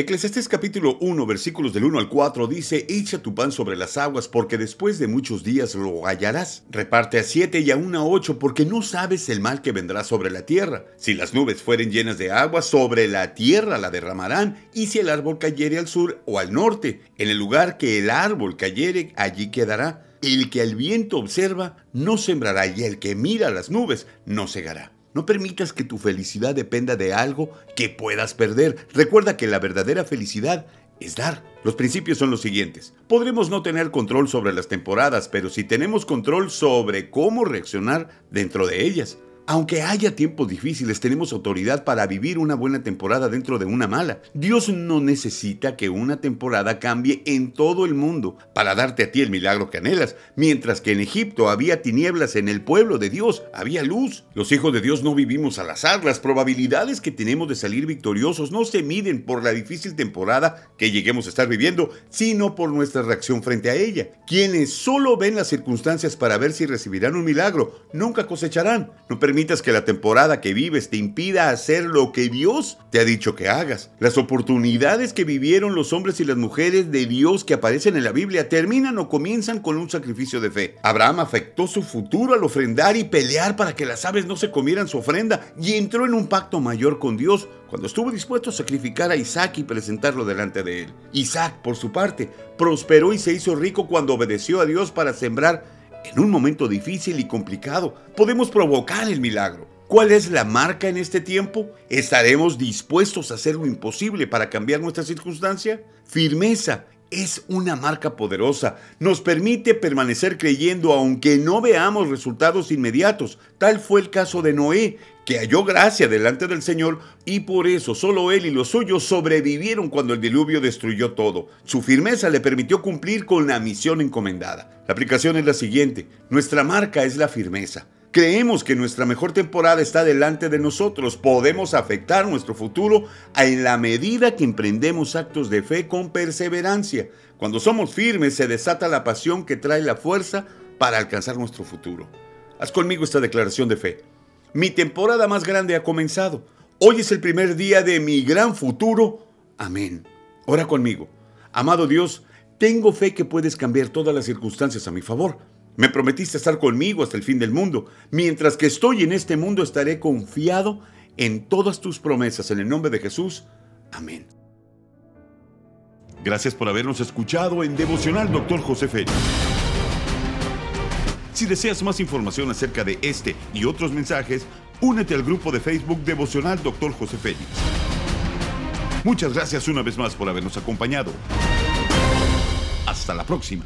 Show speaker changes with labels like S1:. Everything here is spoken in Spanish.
S1: Eclesiastés capítulo 1 versículos del 1 al 4 dice, Echa tu pan sobre las aguas porque después de muchos días lo hallarás. Reparte a siete y aún a ocho porque no sabes el mal que vendrá sobre la tierra. Si las nubes fueren llenas de agua, sobre la tierra la derramarán. Y si el árbol cayere al sur o al norte, en el lugar que el árbol cayere, allí quedará. El que al viento observa, no sembrará y el que mira las nubes, no cegará. No permitas que tu felicidad dependa de algo que puedas perder. Recuerda que la verdadera felicidad es dar. Los principios son los siguientes. Podremos no tener control sobre las temporadas, pero si tenemos control sobre cómo reaccionar dentro de ellas. Aunque haya tiempos difíciles, tenemos autoridad para vivir una buena temporada dentro de una mala. Dios no necesita que una temporada cambie en todo el mundo para darte a ti el milagro que anhelas. Mientras que en Egipto había tinieblas, en el pueblo de Dios había luz. Los hijos de Dios no vivimos al azar. Las probabilidades que tenemos de salir victoriosos no se miden por la difícil temporada que lleguemos a estar viviendo, sino por nuestra reacción frente a ella. Quienes solo ven las circunstancias para ver si recibirán un milagro, nunca cosecharán. Permitas que la temporada que vives te impida hacer lo que Dios te ha dicho que hagas. Las oportunidades que vivieron los hombres y las mujeres de Dios que aparecen en la Biblia terminan o comienzan con un sacrificio de fe. Abraham afectó su futuro al ofrendar y pelear para que las aves no se comieran su ofrenda y entró en un pacto mayor con Dios cuando estuvo dispuesto a sacrificar a Isaac y presentarlo delante de él. Isaac, por su parte, prosperó y se hizo rico cuando obedeció a Dios para sembrar en un momento difícil y complicado, podemos provocar el milagro. ¿Cuál es la marca en este tiempo? ¿Estaremos dispuestos a hacer lo imposible para cambiar nuestra circunstancia? Firmeza es una marca poderosa. Nos permite permanecer creyendo aunque no veamos resultados inmediatos. Tal fue el caso de Noé, que halló gracia delante del Señor y por eso solo él y los suyos sobrevivieron cuando el diluvio destruyó todo. Su firmeza le permitió cumplir con la misión encomendada. La aplicación es la siguiente. Nuestra marca es la firmeza. Creemos que nuestra mejor temporada está delante de nosotros. Podemos afectar nuestro futuro en la medida que emprendemos actos de fe con perseverancia. Cuando somos firmes se desata la pasión que trae la fuerza para alcanzar nuestro futuro. Haz conmigo esta declaración de fe. Mi temporada más grande ha comenzado. Hoy es el primer día de mi gran futuro. Amén. Ora conmigo. Amado Dios, tengo fe que puedes cambiar todas las circunstancias a mi favor. Me prometiste estar conmigo hasta el fin del mundo. Mientras que estoy en este mundo estaré confiado en todas tus promesas. En el nombre de Jesús. Amén. Gracias por habernos escuchado en Devocional Dr. José Félix. Si deseas más información acerca de este y otros mensajes, únete al grupo de Facebook Devocional Dr. José Félix. Muchas gracias una vez más por habernos acompañado. Hasta la próxima.